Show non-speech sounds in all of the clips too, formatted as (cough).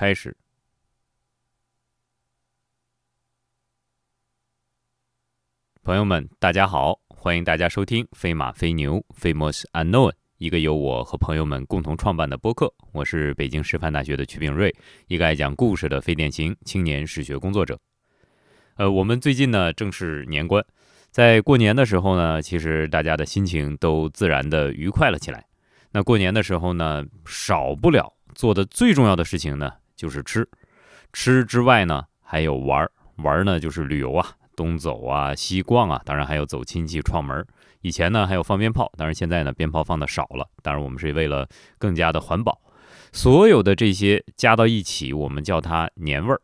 开始。朋友们，大家好，欢迎大家收听《飞马飞牛》（Famous Unknown），一个由我和朋友们共同创办的播客。我是北京师范大学的曲炳瑞，一个爱讲故事的非典型青年史学工作者。呃，我们最近呢正是年关，在过年的时候呢，其实大家的心情都自然的愉快了起来。那过年的时候呢，少不了做的最重要的事情呢，就是吃。吃之外呢，还有玩儿，玩呢就是旅游啊。东走啊，西逛啊，当然还有走亲戚串门。以前呢还有放鞭炮，当然现在呢鞭炮放的少了。当然我们是为了更加的环保。所有的这些加到一起，我们叫它年味儿。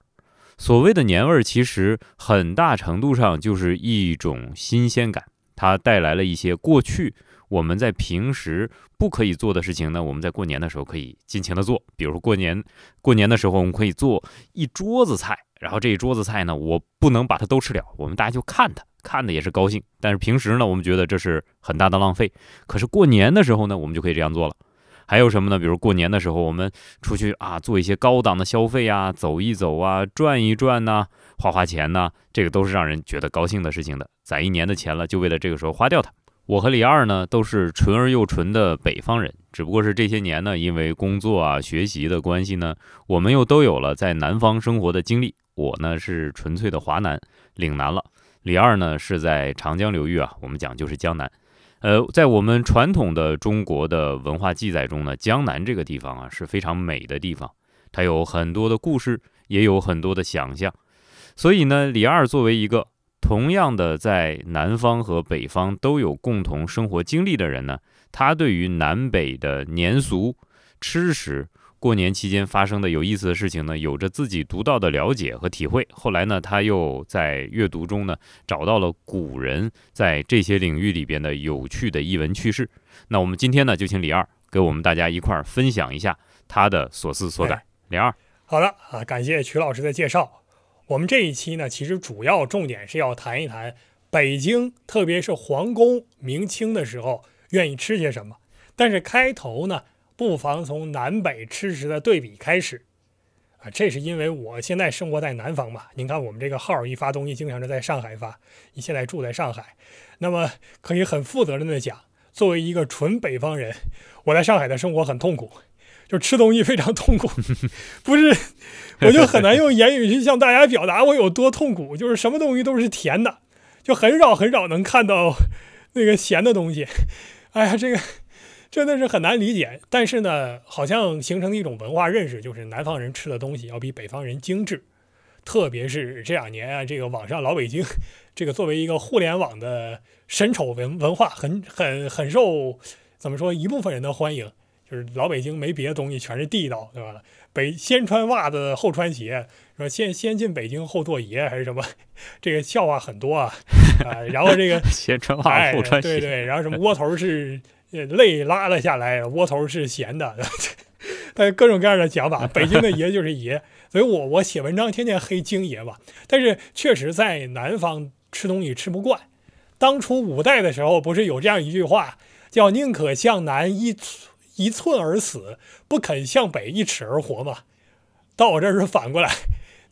所谓的年味儿，其实很大程度上就是一种新鲜感，它带来了一些过去我们在平时不可以做的事情呢。我们在过年的时候可以尽情的做，比如说过年过年的时候，我们可以做一桌子菜。然后这一桌子菜呢，我不能把它都吃了，我们大家就看它，看的也是高兴。但是平时呢，我们觉得这是很大的浪费。可是过年的时候呢，我们就可以这样做了。还有什么呢？比如过年的时候，我们出去啊，做一些高档的消费啊，走一走啊，转一转呐，花花钱呐，这个都是让人觉得高兴的事情的。攒一年的钱了，就为了这个时候花掉它。我和李二呢，都是纯而又纯的北方人，只不过是这些年呢，因为工作啊、学习的关系呢，我们又都有了在南方生活的经历。我呢是纯粹的华南，岭南了。李二呢是在长江流域啊，我们讲就是江南。呃，在我们传统的中国的文化记载中呢，江南这个地方啊是非常美的地方，它有很多的故事，也有很多的想象。所以呢，李二作为一个同样的在南方和北方都有共同生活经历的人呢，他对于南北的年俗、吃食。过年期间发生的有意思的事情呢，有着自己独到的了解和体会。后来呢，他又在阅读中呢，找到了古人在这些领域里边的有趣的译文趣事。那我们今天呢，就请李二给我们大家一块儿分享一下他的所思所感。李二，好的啊，感谢曲老师的介绍。我们这一期呢，其实主要重点是要谈一谈北京，特别是皇宫明清的时候愿意吃些什么。但是开头呢。不妨从南北吃食的对比开始，啊，这是因为我现在生活在南方嘛。您看我们这个号一发东西，经常是在上海发。你现在住在上海，那么可以很负责任的讲，作为一个纯北方人，我在上海的生活很痛苦，就吃东西非常痛苦。(laughs) 不是，(laughs) 我就很难用言语去向大家表达我有多痛苦。就是什么东西都是甜的，就很少很少能看到那个咸的东西。(laughs) 哎呀，这个。真的是很难理解，但是呢，好像形成一种文化认识，就是南方人吃的东西要比北方人精致。特别是这两年啊，这个网上老北京，这个作为一个互联网的神丑文文化，很很很受怎么说一部分人的欢迎。就是老北京没别的东西，全是地道，对吧？北先穿袜子后穿鞋，说先先进北京后做爷还是什么？(laughs) 这个笑话很多啊啊！然后这个 (laughs) 先穿袜子后穿鞋，对对，然后什么 (laughs) 窝头是。泪拉了下来，窝头是咸的，但各种各样的讲法。北京的爷就是爷，所以我我写文章天天黑京爷吧。但是确实在南方吃东西吃不惯。当初五代的时候，不是有这样一句话，叫“宁可向南一一寸而死，不肯向北一尺而活”嘛？到我这儿是反过来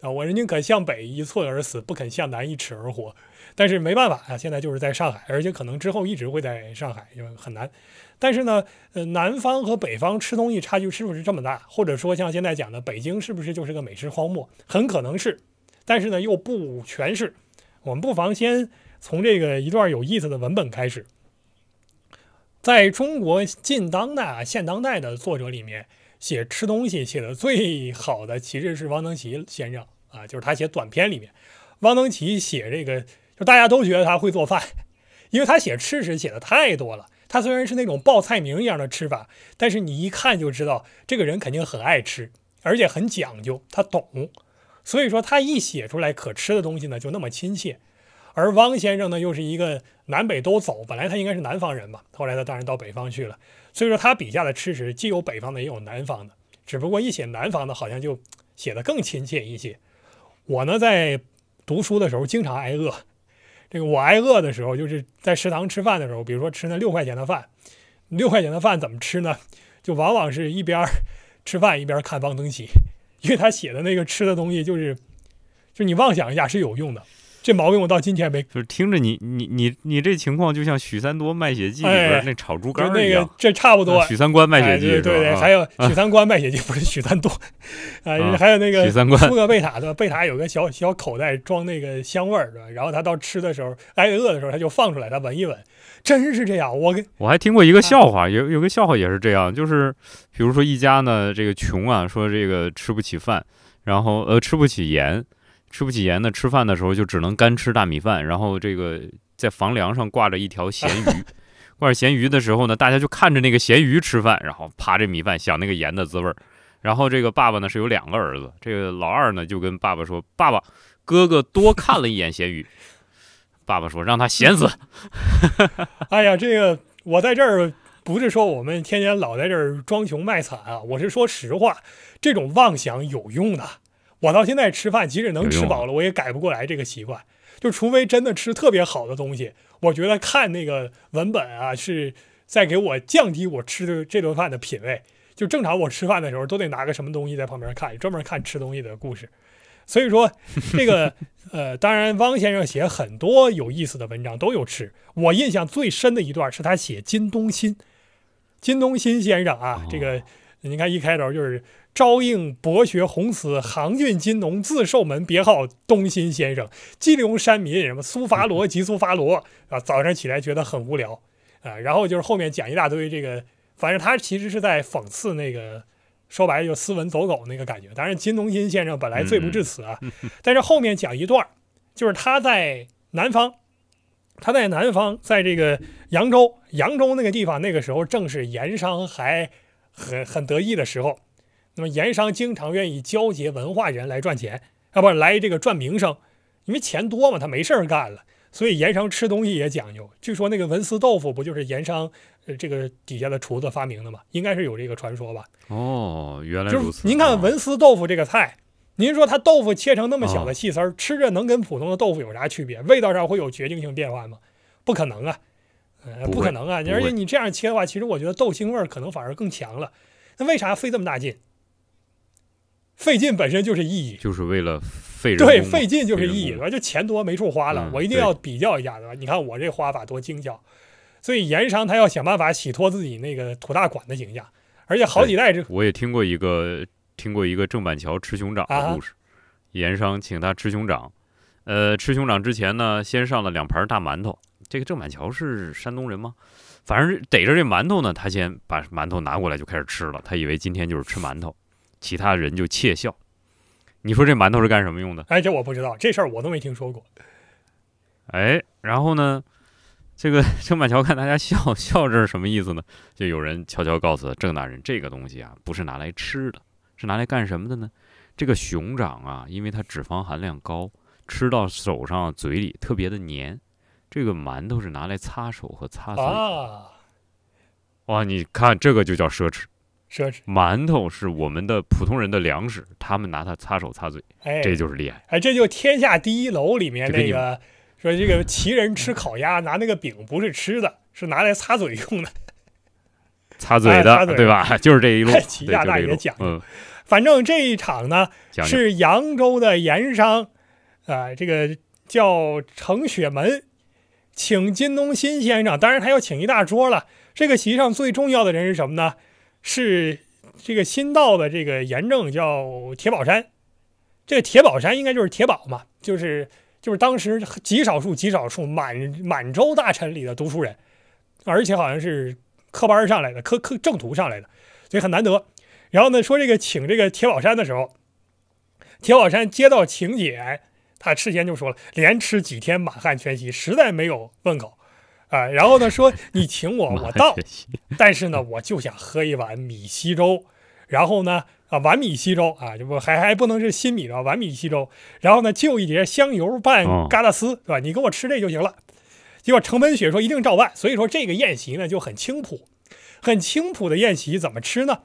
啊，我是宁可向北一寸而死，不肯向南一尺而活。但是没办法啊，现在就是在上海，而且可能之后一直会在上海，就很难。但是呢，呃，南方和北方吃东西差距是不是这么大？或者说像现在讲的，北京是不是就是个美食荒漠？很可能是，但是呢又不全是。我们不妨先从这个一段有意思的文本开始。在中国近当代、现当代的作者里面，写吃东西写的最好的其实是汪曾祺先生啊，就是他写短篇里面，汪曾祺写这个。就大家都觉得他会做饭，(laughs) 因为他写吃食写的太多了。他虽然是那种报菜名一样的吃法，但是你一看就知道这个人肯定很爱吃，而且很讲究，他懂。所以说他一写出来可吃的东西呢，就那么亲切。而汪先生呢，又是一个南北都走，本来他应该是南方人嘛，后来他当然到北方去了。所以说他笔下的吃食既有北方的，也有南方的，只不过一写南方的，好像就写的更亲切一些。我呢，在读书的时候经常挨饿。这个我挨饿的时候，就是在食堂吃饭的时候，比如说吃那六块钱的饭，六块钱的饭怎么吃呢？就往往是一边吃饭一边看汪曾祺，因为他写的那个吃的东西就是，就你妄想一下是有用的。这毛病我到今天没，就是听着你你你你这情况就像许三多卖血记里哎边那炒猪肝一样。这差不多。啊许三观卖血记哎、对对？还有许三观卖血记不是许三多，啊，啊还有那个许三观苏格贝塔对吧？贝塔有个小小口袋装那个香味儿对吧？然后他到吃的时候挨饿的时候他就放出来，他闻一闻，真是这样。我跟我还听过一个笑话，有有个笑话也是这样，就是比如说一家呢，这个穷啊，说这个吃不起饭，然后呃吃不起盐，吃不起盐的，吃饭的时候就只能干吃大米饭，然后这个在房梁上挂着一条咸鱼，(laughs) 挂着咸鱼的时候呢，大家就看着那个咸鱼吃饭，然后扒着米饭想那个盐的滋味儿。然后这个爸爸呢是有两个儿子，这个老二呢就跟爸爸说：“爸爸，哥哥多看了一眼咸鱼。(laughs) ”爸爸说：“让他咸死。(laughs) ”哎呀，这个我在这儿不是说我们天天老在这儿装穷卖惨啊，我是说实话，这种妄想有用的。我到现在吃饭，即使能吃饱了，我也改不过来这个习惯。就除非真的吃特别好的东西，我觉得看那个文本啊，是在给我降低我吃的这顿饭的品味。就正常我吃饭的时候都得拿个什么东西在旁边看，专门看吃东西的故事。所以说，这个 (laughs) 呃，当然汪先生写很多有意思的文章都有吃。我印象最深的一段是他写金东新，金东新先生啊，哦这个你看一开头就是朝应博学宏词，杭郡金农自寿门，别号东新先生。基隆山民什么苏伐罗及苏伐罗啊，早上起来觉得很无聊啊，然后就是后面讲一大堆这个，反正他其实是在讽刺那个。说白了就斯文走狗那个感觉。当然，金东新先生本来罪不至此啊，但是后面讲一段，就是他在南方，他在南方，在这个扬州，扬州那个地方，那个时候正是盐商还很很得意的时候。那么盐商经常愿意交结文化人来赚钱，啊不来这个赚名声，因为钱多嘛，他没事儿干了。所以盐商吃东西也讲究。据说那个文思豆腐不就是盐商呃这个底下的厨子发明的吗？应该是有这个传说吧。哦，原来就如此。是您看啊文思豆腐这个菜，您说它豆腐切成那么小的细丝儿，吃着能跟普通的豆腐有啥区别？味道上会有决定性变化吗？不可能啊，呃，不可能啊！不会而且你这样切的话，其实我觉得豆腥味儿可能反而更强了。那为啥费这么大劲？费劲本身就是意义，就是为了费人对，费劲就是意义，对吧？就钱多没处花了，嗯我一定要比较一下，对吧？你看我这花法多精巧，所以盐商他要想办法洗脱自己那个土大款的形象，而且好几代这我也听过一个听过一个郑板桥吃熊掌啊的故事，盐商请他吃熊掌，呃，吃熊掌之前呢，先上了两盘大馒头。这个郑板桥是山东人吗？反正逮着这馒头呢，他先把馒头拿过来就开始吃了，他以为今天就是吃馒头，其他人就窃笑。你说这馒头是干什么用的？哎，这我不知道，这事儿我都没听说过。哎，然后呢，这个 (laughs) 郑板桥看大家笑笑，这是什么意思呢？就有人悄悄告诉他，郑大人，这个东西啊，不是拿来吃的，是拿来干什么的呢？这个熊掌啊，因为它脂肪含量高，吃到手上、嘴里特别的黏。这个馒头是拿来擦手和擦嘴。啊，哇，你看这个就叫奢侈。奢侈，馒头是我们的普通人的粮食，他们拿它擦手擦嘴，哎，这就是厉害。哎，这就《天下第一楼》里面那个说，这个齐人吃烤鸭拿那个饼不是吃的，是拿来擦嘴用的。(laughs) 擦嘴的，哎嘴对吧？(laughs) 就是这一路，(laughs) 哎齐家对这一路大爷讲反正这一场呢，是扬州的盐商，啊、这个叫程雪门，请金东新先生，当然他要请一大桌了。这个席上最重要的人是什么呢？是这个新到的这个盐政叫铁宝山，这个铁宝山应该就是铁宝嘛，就是就是当时极少数极少数满满洲大臣里的读书人，而且好像是科班上来的，科科正途上来的，所以很难得。然后呢，说这个请这个铁宝山的时候，铁宝山接到请柬，他事先就说了，连吃几天满汉全席，实在没有胃口啊。然后呢，说 (laughs) 你请我，我到，但是呢，我就想喝一碗米稀粥。然后呢，啊，碗米稀粥啊，这不还还不能是新米吧碗米稀粥。然后呢，就一碟香油拌哦疙瘩丝，对吧？你给我吃这就行了。结果程本雪说一定照办，所以说这个宴席呢就很清朴，很清朴的宴席怎么吃呢？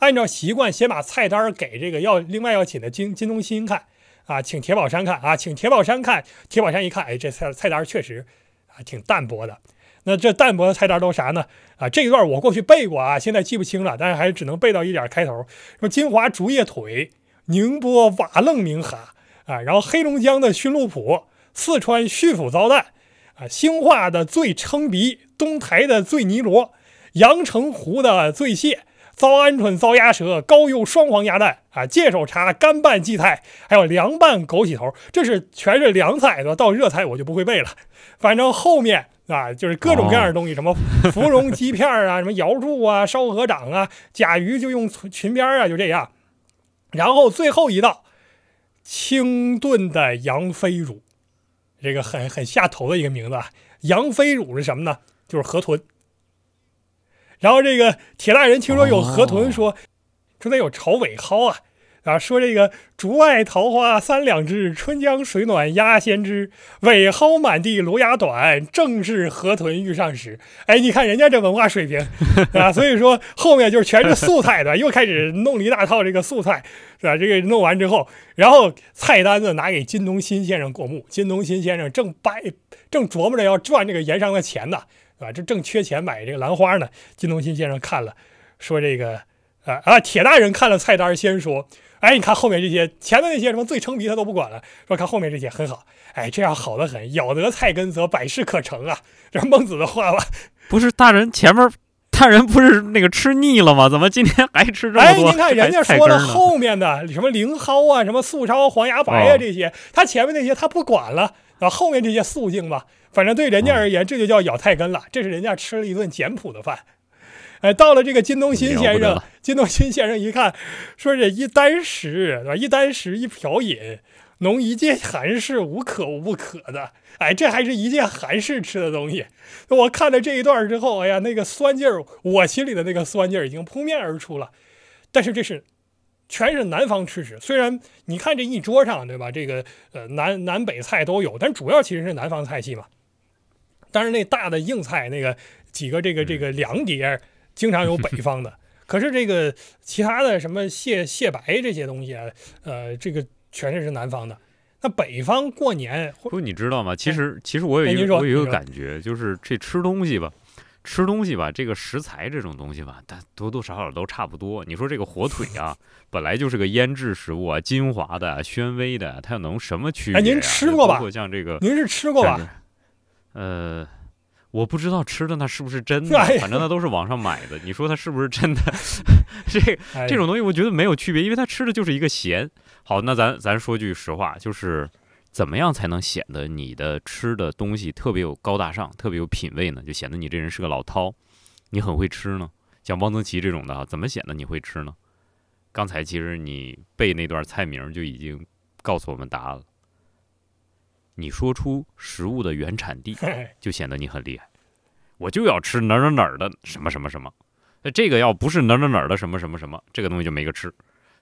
按照习惯，先把菜单给这个要另外要请的金金东新看啊，请铁宝山看啊，请铁宝山看，铁宝山一看，哎，这菜菜单确实啊挺淡薄的。那这淡薄的菜单都啥呢？啊，这一段我过去背过啊，现在记不清了，但是还是只能背到一点开头。说金华竹叶腿、宁波瓦楞明哈啊，然后黑龙江的驯鹿脯，四川旭府糟蛋啊，兴化的醉称鼻，东台的醉泥螺，阳澄湖的醉蟹。糟鹌鹑、糟鸭舌、高邮双黄鸭蛋啊，芥首茶、干拌荠菜，还有凉拌枸杞头，这是全是凉菜，的？到热菜我就不会背了。反正后面啊，就是各种各样的东西，什么芙蓉鸡片啊，什么瑶柱啊，烧鹅掌啊，甲鱼就用裙边啊，就这样。然后最后一道清炖的羊飞乳，这个很很下头的一个名字啊。羊飞乳是什么呢？就是河豚。然后这个铁大人听说有河豚，说说得有朝尾蒿啊，啊说这个竹外桃花三两枝，春江水暖鸭先知，尾蒿满地芦芽短，正是河豚欲上时。哎，你看人家这文化水平 (laughs) 啊，所以说后面就是全是素菜的，又开始弄了一大套这个素菜，是吧？这个弄完之后，然后菜单子拿给金东新先生过目，金东新先生正掰正琢磨着要赚这个盐商的钱呢。啊，这正缺钱买这个兰花呢。金东新先生看了，说这个，啊啊，铁大人看了菜单，先说，哎，你看后面这些，前面那些什么最称鼻他都不管了，说看后面这些很好，哎，这样好的很，咬得菜根则百事可成啊，这是孟子的话吧？(laughs) 不是大人前面大人不是那个吃腻了吗？怎么今天还吃这么多？哎，您看人家说了后面的什么灵蒿啊，什么素烧黄牙白啊这些，他前面那些他不管了，啊，后面这些素净吧。反正对人家而言，这就叫咬菜根了。这是人家吃了一顿简朴的饭。哎，到了这个金东新先生，金东新先生一看，说这一箪食，对吧？一箪食，一瓢饮，浓一介寒士，无可无不可的。哎，这还是一介寒士吃的东西。我看了这一段之后，哎呀，那个酸劲儿，我心里的那个酸劲儿已经扑面而出了。但是这是全是南方吃食，虽然你看这一桌上，对吧？这个呃南南北菜都有，但主要其实是南方菜系嘛。但是那大的硬菜，那个几个这个这个凉碟，经常有北方的。(laughs) 可是这个其他的什么蟹蟹白这些东西啊，呃，这个全是是南方的。那北方过年，不，你知道吗？其实其实我有一个我有一个感觉，就是这吃东西吧，吃东西吧，这个食材这种东西吧，它多多少少都差不多。你说这个火腿啊，(laughs) 本来就是个腌制食物啊，精华的、宣威的，它能什么区别？哎，您吃过吧？包括像这个，您是吃过吧？呃，我不知道吃的那是不是真的，反正那都是网上买的。你说它是不是真的？(laughs) 这这种东西我觉得没有区别，因为它吃的就是一个咸。好，那咱咱说句实话，就是怎么样才能显得你的吃的东西特别有高大上、特别有品味呢？就显得你这人是个老饕，你很会吃呢。像汪曾祺这种的，怎么显得你会吃呢？刚才其实你背那段菜名就已经告诉我们答案了。你说出食物的原产地，就显得你很厉害。我就要吃哪儿哪儿哪儿的什么什么什么，那这个要不是哪儿哪儿哪儿的什么什么什么，这个东西就没个吃。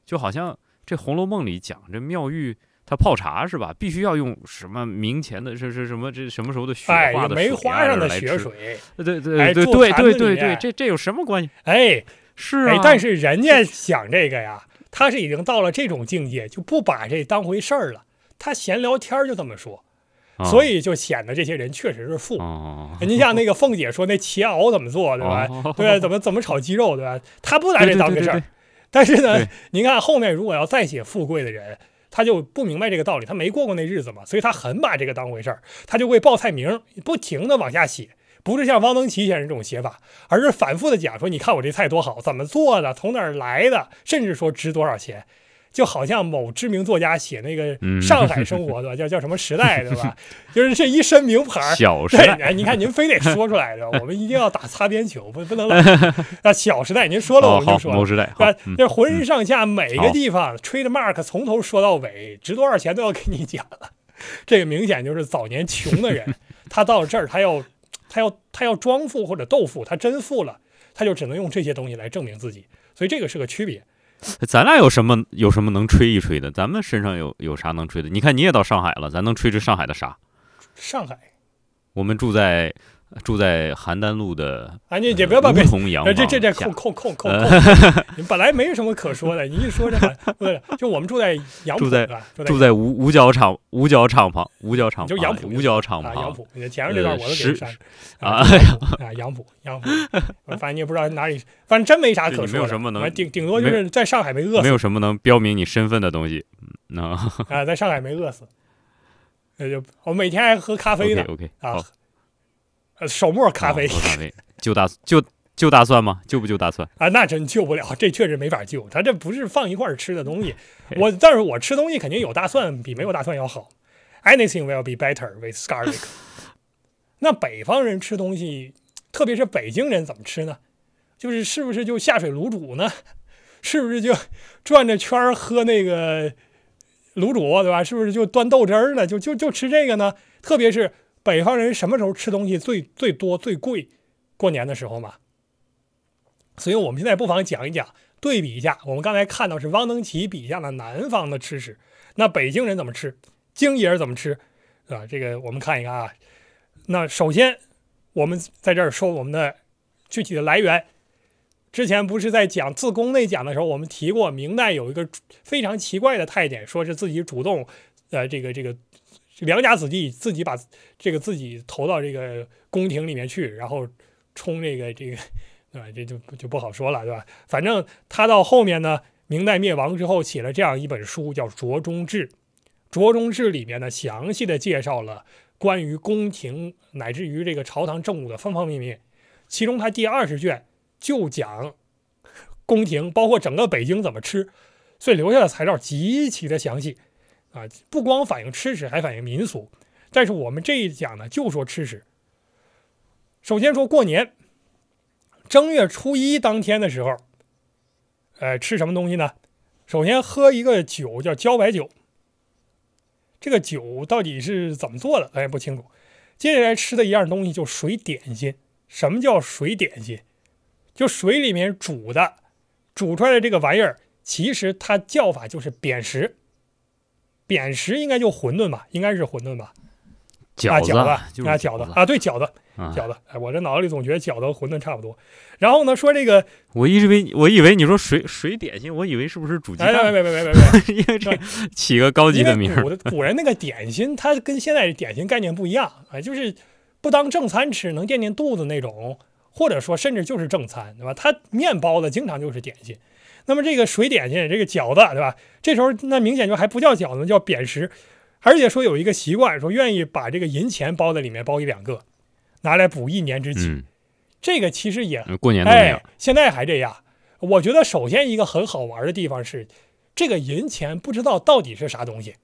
就好像这《红楼梦》里讲这妙玉她泡茶是吧？必须要用什么明前的是是什么这什么时候的雪花的梅花上的雪水？对对对对对对对，这这有什么关系？哎，是啊。但是人家想这个呀，他是已经到了这种境界，就不把这当回事儿了。他闲聊天就这么说。所以就显得这些人确实是富。你像那个凤姐说那茄熬怎么做，对吧？对，怎么怎么炒鸡肉，对吧？他不拿这当回事儿。但是呢，您看后面如果要再写富贵的人，他就不明白这个道理，他没过过那日子嘛，所以他很把这个当回事儿，他就会报菜名，不停的往下写，不是像汪曾祺先生这种写法，而是反复的讲说，你看我这菜多好，怎么做的，从哪儿来的，甚至说值多少钱。就好像某知名作家写那个上海生活的，叫叫什么时代，对吧？(laughs) 就是这一身名牌小时代，你看您非得说出来的，(laughs) 我们一定要打擦边球，不不能老。(laughs) 那小时代，您说了我们就说。某时代，啊，这浑身上下每个地方，trade mark 从头说到尾，值多少钱都要给你讲了。这个明显就是早年穷的人，他到这儿，他要他要他要装富或者斗富，他真富了，他就只能用这些东西来证明自己。所以这个是个区别。咱俩有什么有什么能吹一吹的？咱们身上有有啥能吹的？你看你也到上海了，咱能吹吹上海的啥？上海，我们住在住在邯郸路的啊，你也不要把别梧桐洋房这这这下扣扣扣扣扣，你本来没什么可说的，(laughs) 你一说这对，就我们住在杨浦住在对吧？住在五五角场五角场旁五角场就杨浦五角场啊，旁杨浦，你前面这段我都给删啊啊杨浦啊，杨浦 (laughs) 反正你也不知道哪里，反正真没啥可说的。没有什么能顶顶多就是在上海没饿死没有什么能标明你身份的东西。嗯啊，在上海没饿死。那，就我每天还喝咖啡呢 (laughs) OK 啊手磨咖啡哦喝咖啡就大就就大蒜吗？就不就大蒜？啊，那真救不了，这确实没法救。他这不是放一块儿吃的东西。(laughs) 我但是我吃东西肯定有大蒜比没有大蒜要好。Anything will be better with garlic。(laughs) 那北方人吃东西，特别是北京人怎么吃呢？就是是不是就下水卤煮呢？是不是就转着圈儿喝那个卤煮，对吧？是不是就端豆汁儿呢？就就就吃这个呢？特别是北方人什么时候吃东西最最多最贵？过年的时候嘛。所以我们现在不妨讲一讲，对比一下。我们刚才看到是汪曾祺笔下的南方的吃食，那北京人怎么吃？京爷怎么吃？啊，这个我们看一看啊。那首先，我们在这儿说我们的具体的来源。之前不是在讲自宫内讲的时候，我们提过明代有一个非常奇怪的太监，说是自己主动，呃，这个这个良家子弟自己把这个自己投到这个宫廷里面去，然后充这个这个。对吧？这就就不好说了，对吧？反正他到后面呢，明代灭亡之后，写了这样一本书，叫《卓中志》。《卓中志》里面呢，详细的介绍了关于宫廷乃至于这个朝堂政务的方方面面。其中，他第二十卷就讲宫廷，包括整个北京怎么吃，所以留下的材料极其的详细啊，不光反映吃食，还反映民俗。但是我们这一讲呢，就说吃食。首先说过年。正月初一当天的时候，呃，吃什么东西呢？首先喝一个酒，叫茭白酒。这个酒到底是怎么做的，咱也不清楚。接下来吃的一样东西就水点心。什么叫水点心？就水里面煮的，煮出来的这个玩意儿，其实它叫法就是扁食。扁食应该就馄饨吧？应该是馄饨吧？啊，饺子啊，就是饺子啊，对，饺子。啊饺子，哎，我这脑子里总觉得饺子和馄饨差不多。然后呢，说这个，我一直以为我以为你说水水点心，我以为是不是煮鸡哎，蛋？别别别别别别，(laughs) 因为这 (laughs) 起个高级的名儿古人那个点心，它跟现在的点心概念不一样啊，就是不当正餐吃，能垫垫肚子那种，或者说甚至就是正餐，对吧？它面包的经常就是点心。那么这个水点心，这个饺子，对吧？这时候那明显就还不叫饺子，叫扁食。而且说有一个习惯，说愿意把这个银钱包在里面，包一两个，拿来补一年之计。嗯，这个其实也过年都没有哎，现在还这样。我觉得首先一个很好玩的地方是，这个银钱不知道到底是啥东西，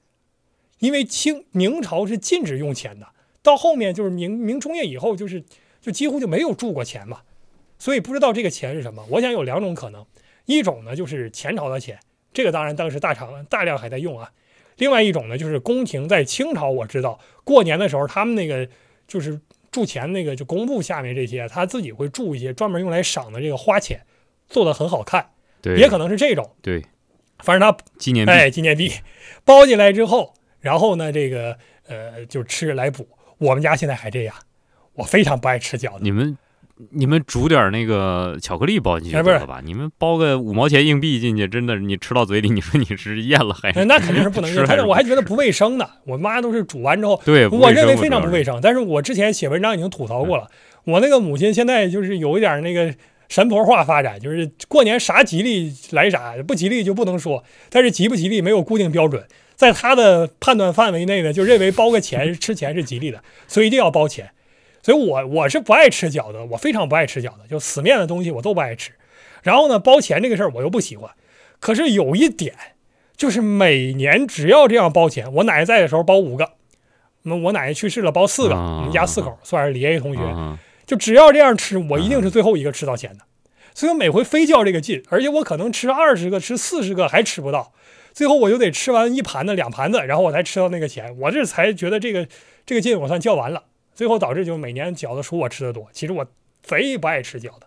因为清明朝是禁止用钱的，到后面就是明明中叶以后，就是就几乎就没有铸过钱嘛，所以不知道这个钱是什么。我想有两种可能，一种呢就是前朝的钱，这个当然当时大厂大量还在用啊。另外一种呢，就是宫廷在清朝，我知道过年的时候，他们那个就是铸钱那个，就工部下面这些，他自己会铸一些专门用来赏的这个花钱，做的很好看，对，也可能是这种。对反正他纪念币。哎纪念币包进来之后，然后呢，这个呃就吃来补。我们家现在还这样，我非常不爱吃饺子。你们你们煮点那个巧克力包进去哎不是就得了吧？你们包个五毛钱硬币进去，真的你吃到嘴里，你说你是咽了还是？那肯定是不能 (laughs) 吃用，但是我还觉得不卫生呢。我妈都是煮完之后，我认为非常不卫生。生。但是我之前写文章已经吐槽过了，我那个母亲现在就是有一点那个神婆化发展，就是过年啥吉利来啥，不吉利就不能说，但是吉不吉利没有固定标准，在她的判断范围内呢，就认为包个钱吃钱是吉利的，所以一定要包钱。所以我我是不爱吃饺子，我非常不爱吃饺子，就死面的东西我都不爱吃。然后呢，包钱这个事儿我又不喜欢，可是有一点，就是每年只要这样包钱，我奶奶在的时候包五个，那我奶奶去世了包四个，啊我们家四口算是爷爷同学，嗯就只要这样吃，我一定是最后一个吃到钱的。所以我每回非较这个劲，而且我可能吃二十个、吃四十个还吃不到，最后我就得吃完一盘子、两盘子，然后我才吃到那个钱。我这才觉得这个这个劲我算较完了。最后导致就每年饺子数我吃的多，其实我贼不爱吃饺子。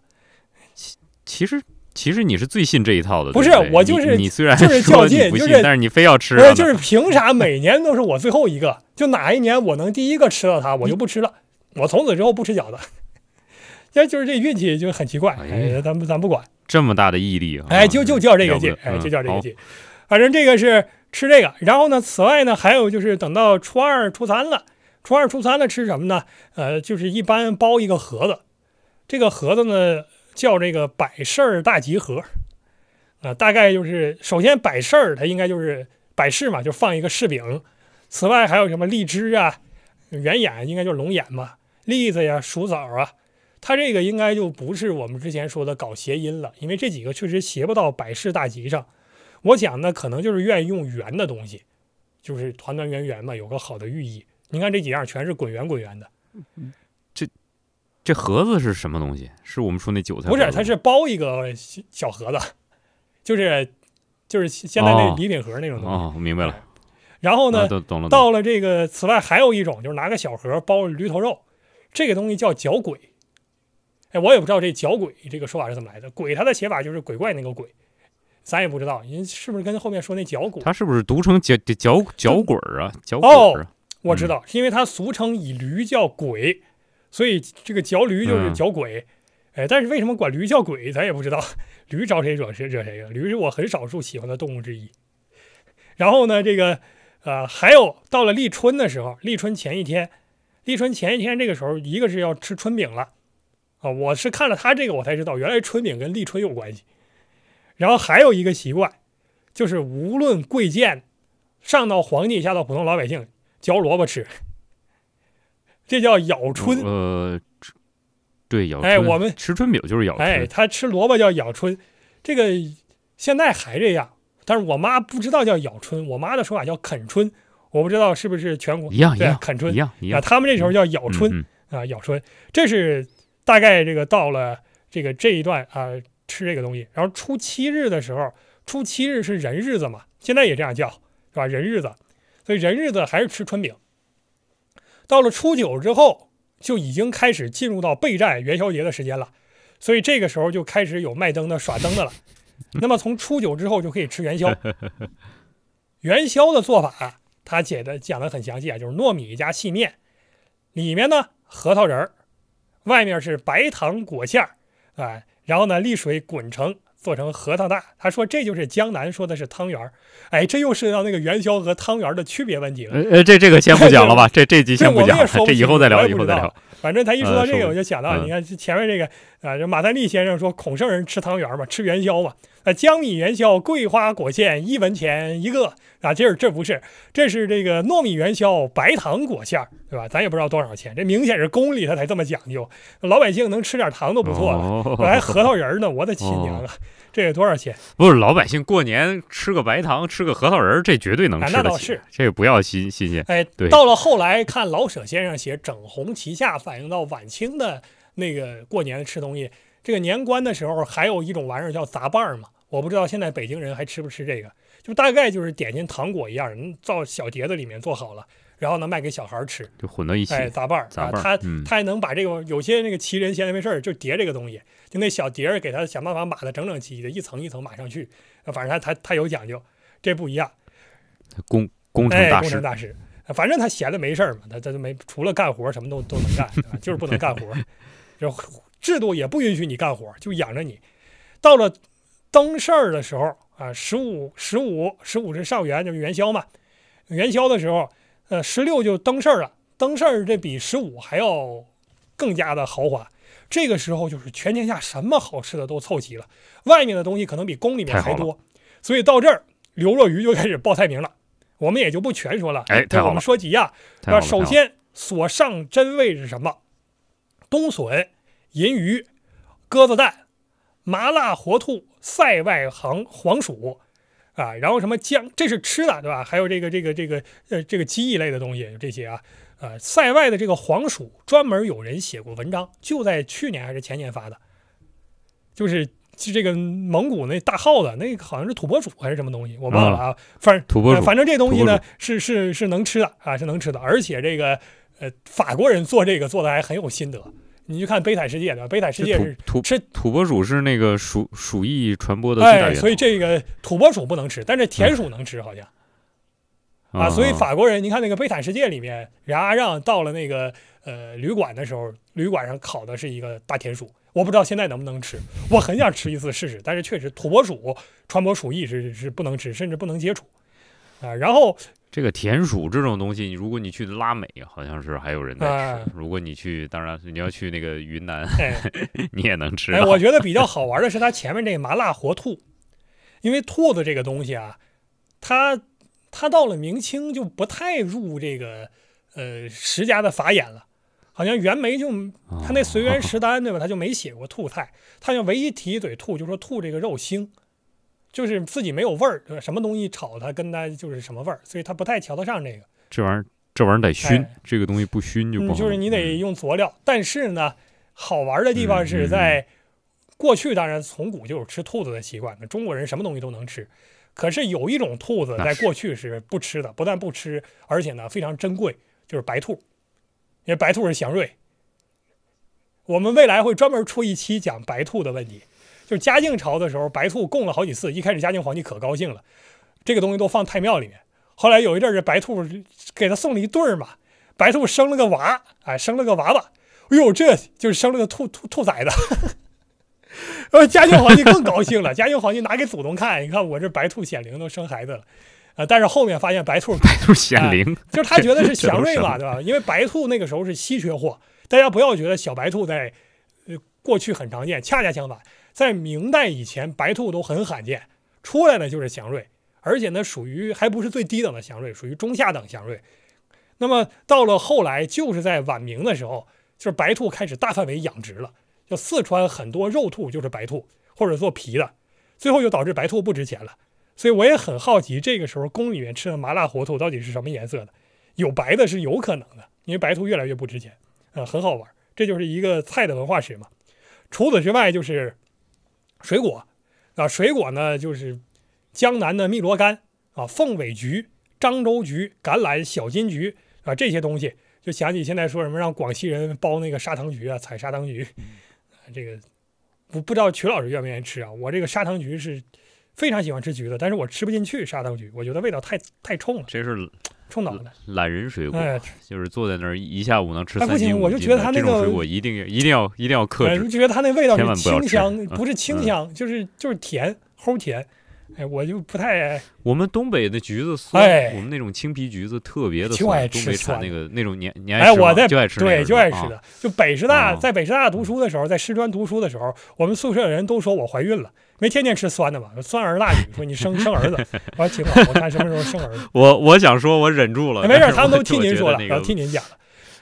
其其实其实你是最信这一套的，不是我就是你你虽然就是较劲就是但是你非要吃不是，就是凭啥每年都是我最后一个？就哪一年我能第一个吃到它，我就不吃了。我从此之后不吃饺子。(laughs) 这就是这运气就很奇怪，哎哎，咱们咱不管，这么大的毅力啊！哎，就就叫这个劲哎，就叫这个劲。反正这个是吃这个，然后呢，此外呢，还有就是等到初二、初三了，初二、初三了吃什么呢？呃，就是一般包一个盒子，这个盒子呢叫这个百事大集合，啊、大概就是首先百事儿它应该就是百事嘛，就放一个柿饼，此外还有什么荔枝啊、圆眼应该就是龙眼嘛，栗子呀、薯枣啊。它这个应该就不是我们之前说的搞谐音了，因为这几个确实谐不到百事大集上。我想呢，可能就是愿意用圆的东西，就是团团圆圆嘛，有个好的寓意。你看这几样全是滚圆滚圆的，这这盒子是什么东西？是我们说那韭菜？不是，它是包一个小小盒子，就是就是现在那哦礼品盒那种东西。哦，我明白了。然后呢啊，，懂懂了。到了这个，此外还有一种就是拿个小盒包驴头肉，这个东西叫脚鬼。哎，我也不知道这脚鬼这个说法是怎么来的。鬼它的写法就是鬼怪那个鬼，咱也不知道，您是不是跟后面说那脚骨？它是不是读成脚脚脚滚儿啊？脚滚哦儿啊？我知道，是因为它俗称以驴叫鬼，所以这个嚼驴就是嗯嚼鬼。哎，但是为什么管驴叫鬼，咱也不知道。(laughs) 驴招谁惹谁惹谁了？驴是我很少数喜欢的动物之一。然后呢，这个呃，还有到了立春的时候，立春前一天，立春前一天这个时候，一个是要吃春饼了啊、我是看了他这个我才知道，原来春饼跟立春有关系。然后还有一个习惯，就是无论贵贱，上到皇帝，下到普通老百姓，嚼萝卜吃，(laughs) 这叫咬春。呃，对咬春。哎我们吃春饼就是咬春。哎，他吃萝卜叫咬春，这个现在还这样，但是我妈不知道叫咬春，我妈的说法叫啃春，我不知道是不是全国对一样一样啃春啊，一样一样。他们那时候叫咬春、嗯嗯啊，咬春，这是大概这个到了这个这一段啊吃这个东西，然后初七日的时候，初七日是人日子嘛，现在也这样叫是吧？人日子，所以人日子还是吃春饼。到了初九之后，就已经开始进入到备战元宵节的时间了，所以这个时候就开始有卖灯的、耍灯的了。那么从初九之后就可以吃元宵。元宵的做法，他写的讲的很详细啊，就是糯米加细面，里面呢核桃仁儿，外面是白糖裹馅儿，啊，然后呢沥水滚成，做成核桃大。他说这就是江南说的是汤圆儿，哎，这又涉及到那个元宵和汤圆儿的区别问题了。呃呃，这这个先不讲了吧？(laughs) 这这集先不讲这以后再聊，以后再聊。反正他一说到这个，我就想到，嗯你看前面这个啊，就马三立先生说孔圣人吃汤圆嘛，吃元宵嘛，啊，江米元宵，桂花果馅，一文钱一个啊，这是这不是，这是这个糯米元宵，白糖果馅儿，对吧？咱也不知道多少钱，这明显是宫里他才这么讲究，老百姓能吃点糖都不错了，哦我还核桃仁儿呢，我的亲娘啊，这得多少钱？不是老百姓过年吃个白糖，吃个核桃仁儿，这绝对能啊吃得起。那倒是这个不要新新鲜。哎对，到了后来看老舍先生写《整红旗下》，反映到晚清的那个过年吃东西，这个年关的时候还有一种玩意儿叫杂拌儿嘛，我不知道现在北京人还吃不吃这个，就大概就是点心糖果一样，嗯造小碟子里面做好了，然后呢卖给小孩吃，就混到一起。哎，杂拌儿啊，杂拌儿他嗯他还能把这个有些那个奇人闲的没事儿就叠这个东西，就那小碟儿给他想办法码的整整齐齐的，一层一层码上去，啊反正他他他有讲究，这不一样。工工程哎，大师，工程大师，反正他闲的没事儿嘛，他他就没除了干活什么都都能干，就是不能干活，(laughs) 就制度也不允许你干活，就养着你。到了登事儿的时候啊，十五十五十五是上元，就是元宵嘛。元宵的时候，呃，十六就登事儿了。登事儿这比十五还要更加的豪华。这个时候就是全天下什么好吃的都凑齐了，外面的东西可能比宫里面还多，所以到这儿刘若愚就开始报菜名了。我们也就不全说了，哎太好了我们说几样。那首，先所上真味是什么？冬笋、银鱼、鸽子蛋、麻辣活兔、塞外行黄鼠啊，然后什么姜，这是吃的对吧？还有这个这个这个呃这个鸡一类的东西，这些啊，呃，塞外的这个黄鼠专门有人写过文章，就在去年还是前年发的，就是。是这个蒙古那大耗子，那个好像是土拨鼠还是什么东西，我忘了啊。反正土拨鼠呃反正这东西呢是是是能吃的啊，是能吃的，而且这个呃法国人做这个做的还很有心得。你去看《悲惨世界》的，《悲惨世界》是土土吃土拨鼠是那个鼠鼠疫传播的最大哎，源头。所以这个土拨鼠不能吃，但是田鼠能吃，好像啊，所以嗯法国人，你看那个《悲惨世界》里面，冉阿让到了那个呃旅馆的时候，旅馆上烤的是一个大田鼠，我不知道现在能不能吃，我很想吃一次试试，但是确实土拨鼠传播鼠疫是是不能吃，甚至不能接触啊。然后这个田鼠这种东西，如果你去拉美，好像是还有人在吃。啊如果你去，当然你要去那个云南，哎 (laughs) 你也能吃哎，我觉得比较好玩的是它前面这个麻辣活兔，因为兔子这个东西啊，它它到了明清就不太入这个呃石家的法眼了。好像袁枚就他那随园 (laughs) 食单对吧？他就没写过兔菜，他就唯一提一嘴兔，就说兔这个肉腥，就是自己没有味儿，对吧？什么东西炒它跟它就是什么味儿，所以它不太瞧得上这个。这玩意儿，这玩意儿得熏，哎这个东西不熏就不嗯，就是你得用佐料。但是呢，好玩的地方嗯是在过去，当然从古就有吃兔子的习惯，中国人什么东西都能吃。可是有一种兔子在过去是不吃的，不但不吃，而且呢非常珍贵，就是白兔，因为白兔是祥瑞。我们未来会专门出一期讲白兔的问题。就是嘉靖朝的时候，白兔供了好几次，一开始嘉靖皇帝可高兴了，这个东西都放太庙里面。后来有一阵儿，这白兔给他送了一对儿嘛，白兔生了个娃，哎，生了个娃娃，哎呦，这就是生了个兔兔兔崽子。(laughs) 然后嘉靖皇帝更高兴了，(laughs) 嘉靖皇帝拿给祖宗看，你看我这白兔显灵都生孩子了，啊，但是后面发现白兔白兔显灵，就是他觉得是 (laughs) 祥瑞嘛，对吧？因为白兔那个时候是稀缺货，大家不要觉得小白兔在呃过去很常见，恰恰相反，在明代以前白兔都很罕见，出来的就是祥瑞，而且呢属于还不是最低等的祥瑞，属于中下等祥瑞。那么到了后来，就是在晚明的时候，就是白兔开始大范围养殖了，就四川很多肉兔就是白兔或者做皮的，最后就导致白兔不值钱了。所以我也很好奇，这个时候宫里面吃的麻辣活兔到底是什么颜色的？有白的是有可能的，因为白兔越来越不值钱，呃，很好玩。这就是一个菜的文化史嘛。除此之外，就是水果啊，水果呢就是江南的汨罗干啊、凤尾菊、漳州菊、橄榄、小金菊啊这些东西，就想起现在说什么让广西人包那个砂糖橘啊，采砂糖橘，啊这个不不知道曲老师愿不愿意吃啊？我这个砂糖橘是非常喜欢吃橘子，但是我吃不进去砂糖橘，我觉得味道太太冲了，这是冲脑袋。懒人水果，哎，就是坐在那儿一下午能吃三斤我就觉得它那个种水果一定一定要一定要克哎，制就。觉得它那味道千万是不要吃清香，嗯不是清香，就是就是甜，齁甜。哎，我就不太我们东北的橘子酸，哎我们那种青皮橘子特别的就爱酸，东北吃那个那种年年哎，我在就爱吃对就爱吃的。就北师大，哦在北师大读书的时候，在师专读书的时候，我们宿舍的人都说我怀孕了，因为天天吃酸的吧，酸儿辣女，说你生 (laughs) 生儿子，我说挺好，我看什么时候生儿子。(laughs) 我我想说，我忍住了，哎没事他们都替您说了，然后觉得那个替您讲了。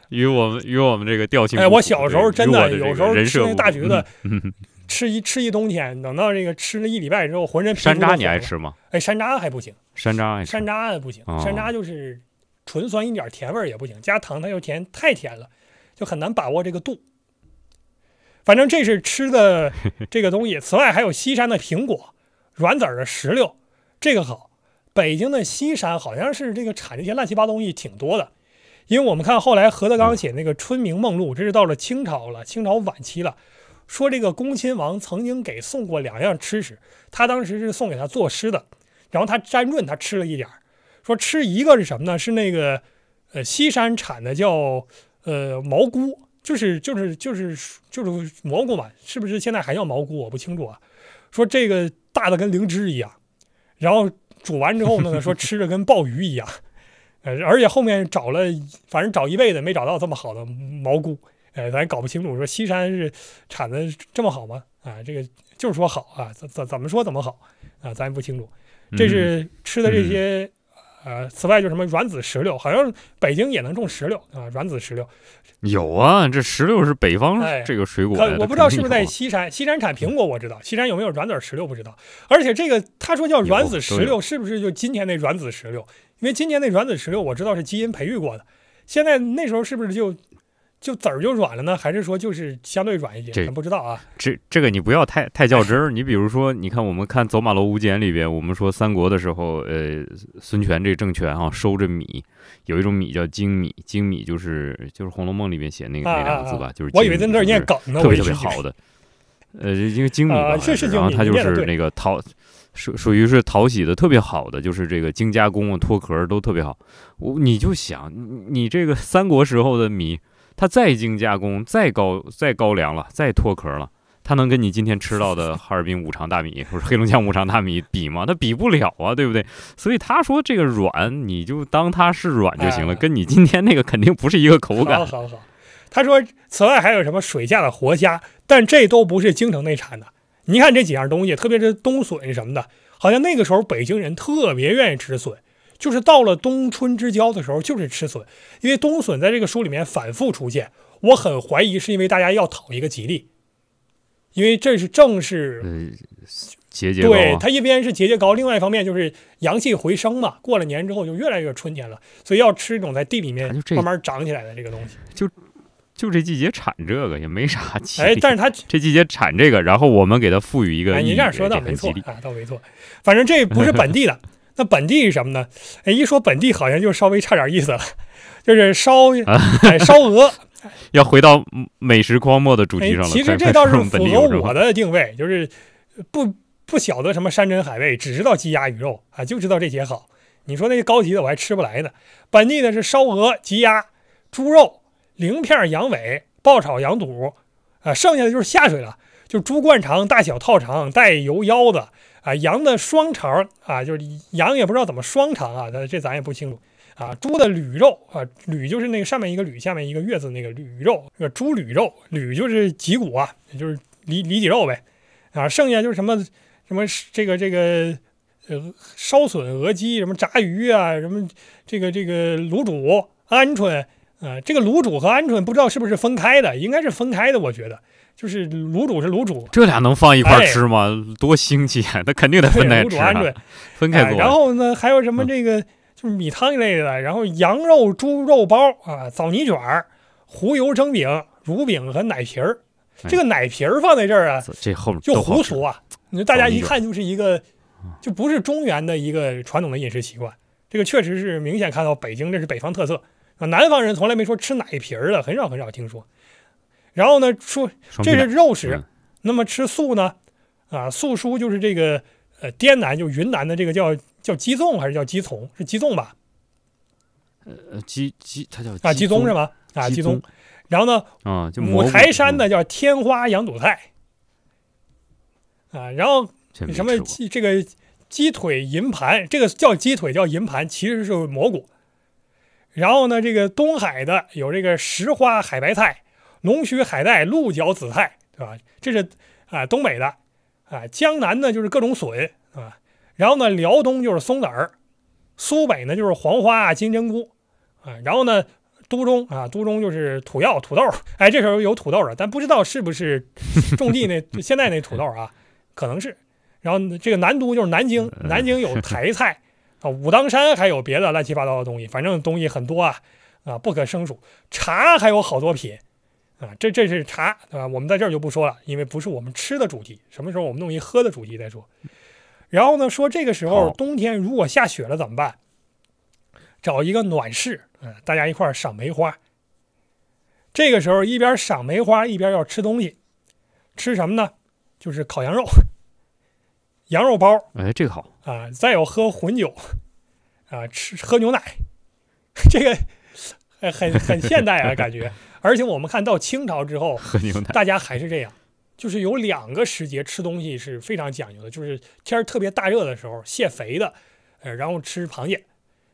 与我们与我们这个调性哎，我小时候真的有时候吃那大橘子，(laughs) 吃一吃一冬天，等到这个吃了一礼拜之后，浑身山楂你？爱吃吗？哎，山楂还不行。山楂山楂不行，哦山楂就是纯酸一点，甜味儿也不行，加糖它又甜，太甜了，就很难把握这个度。反正这是吃的 (laughs) 这个东西。此外还有西山的苹果、软籽儿的石榴，这个好。北京的西山好像是这个产这些乱七八糟东西挺多的，因为我们看后来何德刚写那个《春明梦露》，这是到了清朝了，清朝晚期了。说这个恭亲王曾经给送过两样吃食，他当时是送给他作诗的，然后他沾润他吃了一点儿，说吃一个是什么呢？是那个呃西山产的叫呃毛菇，就是就是就是就是蘑菇嘛，是不是现在还叫蘑菇？我不清楚啊。说这个大的跟灵芝一样，然后煮完之后呢，说吃着跟鲍鱼一样，呃，而且后面找了，反正找一辈子没找到这么好的蘑菇，呃，咱搞不清楚，说西山是产的这么好吗？啊，这个就是说好啊，怎怎怎么说怎么好啊，咱也不清楚。这嗯是吃的这些，呃，此外就什么软籽石榴，好像北京也能种石榴啊，软籽石榴。有啊，这石榴是北方哎这个水果我不知道是不是在西山，西山产苹果我知道，西山有没有软籽石榴不知道。而且这个他说叫软籽石榴，是不是就今天那软籽石榴？因为今年那软籽石榴我知道是基因培育过的，现在那时候是不是就就籽儿就软了呢？还是说就是相对软一些？这咱不知道啊。这这个你不要太太较真儿。你比如说，你看我们看《走马楼无间》里边，我们说三国的时候，呃，孙权这个政权啊、收着米，有一种米叫精米，精米就是就是《红楼梦》里边写那个、啊那两个字吧，就是我以为在那儿念梗呢，特别好的，呃，这个精米然后它就是那个陶属属于是淘洗的特别好的，就是这个精加工啊、脱壳都特别好。我你就想，你这个三国时候的米，它再精加工、再高、再高粱了、再脱壳了，它能跟你今天吃到的哈尔滨五常大米或者黑龙江五常大米比吗？它比不了啊，对不对？所以他说这个软，你就当它是软就行了，跟你今天那个肯定不是一个口感。好好好，他说，此外还有什么水下的活虾，但这都不是京城内产的。你看这几样东西，特别是冬笋什么的，好像那个时候北京人特别愿意吃笋，就是到了冬春之交的时候，就是吃笋。因为冬笋在这个书里面反复出现，我很怀疑是因为大家要讨一个吉利，因为这是正是呃，节节高啊，对它一边是节节高，另外一方面就是阳气回升嘛。过了年之后就越来越春天了，所以要吃这种在地里面慢慢长起来的这个东西。就就这季节产这个也没啥吉利。哎，但是它这季节产这个，然后我们给它赋予一个哎，你这样说倒没错啊，倒没错。反正这不是本地的，那本地是什么呢？哎，一说本地好像就稍微差点意思了，就是烧哎烧鹅。(laughs) 要回到美食荒漠的主哎题上，了。其实这倒是符合我的定位，就是不不晓得什么山珍海味，只知道鸡鸭鱼肉啊，就知道这些好。你说那些高级的我还吃不来呢。本地的是烧鹅、鸡鸭、猪肉、鳞片、羊尾、爆炒羊肚，啊，剩下的就是下水了，就是猪灌肠、大小套肠、带油腰子啊，羊的双肠啊，就是羊也不知道怎么双肠啊，这咱也不清楚啊。猪的吕肉啊，吕就是那个上面一个吕，下面一个月字那个吕肉，这个猪吕肉，吕就是脊骨啊，就是里里脊肉呗啊。剩下就是什么什么这个这个呃烧笋、鹅鸡，什么炸鱼啊，什么这个这个卤煮、鹌鹑。啊，这个卤煮和鹌鹑不知道是不是分开的，应该是分开的，我觉得，就是卤煮是卤煮，这俩能放一块吃吗？多新奇啊！那肯定得分开卤煮鹌鹑，哎分开做。然后呢，还有什么嗯这个就是米汤一类的，然后羊肉、猪肉包啊，枣泥卷儿、糊油蒸饼、乳饼和奶皮儿。哎这个奶皮儿放在这儿啊，这这后面就都好吃糊俗啊！你说大家一看就是一个，就不是中原的一个传统的饮食习惯。这个确实是明显看到北京这是北方特色啊，南方人从来没说吃奶皮儿的，很少很少听说。然后呢，说这是肉食，嗯那么吃素呢？啊，素蔬就是这个呃滇南就云南的这个叫叫鸡枞还是叫鸡枞？是鸡枞吧？呃鸡鸡，它叫啊，鸡枞是吗？啊，鸡鸡枞。然后呢，啊，就五台山的嗯叫天花羊肚菜。啊，然后什么鸡这个鸡腿银盘，这个叫鸡腿叫银盘，其实是蘑菇。然后呢，这个东海的有这个石花海白菜、龙须海带、鹿角紫菜，对吧？这是啊东北的啊，江南呢就是各种笋啊，然后呢辽东就是松子儿，苏北呢就是黄花啊金针菇啊，然后呢都中啊都中就是土药土豆，哎这时候有土豆了，但不知道是不是 (laughs) 种地那现在那土豆啊，可能是。然后这个南都就是南京，(laughs) 南京有台菜啊，武当山还有别的乱七八糟的东西，反正东西很多啊啊不可胜数。茶还有好多品啊，这这是茶对吧？我们在这儿就不说了，因为不是我们吃的主题，什么时候我们弄一喝的主题再说。然后呢，说这个时候冬天如果下雪了怎么办？找一个暖室，嗯、大家一块儿赏梅花。这个时候一边赏梅花一边要吃东西，吃什么呢？就是烤羊肉、羊肉包哎，这个好，啊，再有喝混酒啊，吃喝牛奶，这个呃很很现代啊感觉。而且我们看到清朝之后，喝牛奶。大家还是这样，就是有两个时节吃东西是非常讲究的，就是天儿特别大热的时候泄肥的，呃，然后吃螃蟹，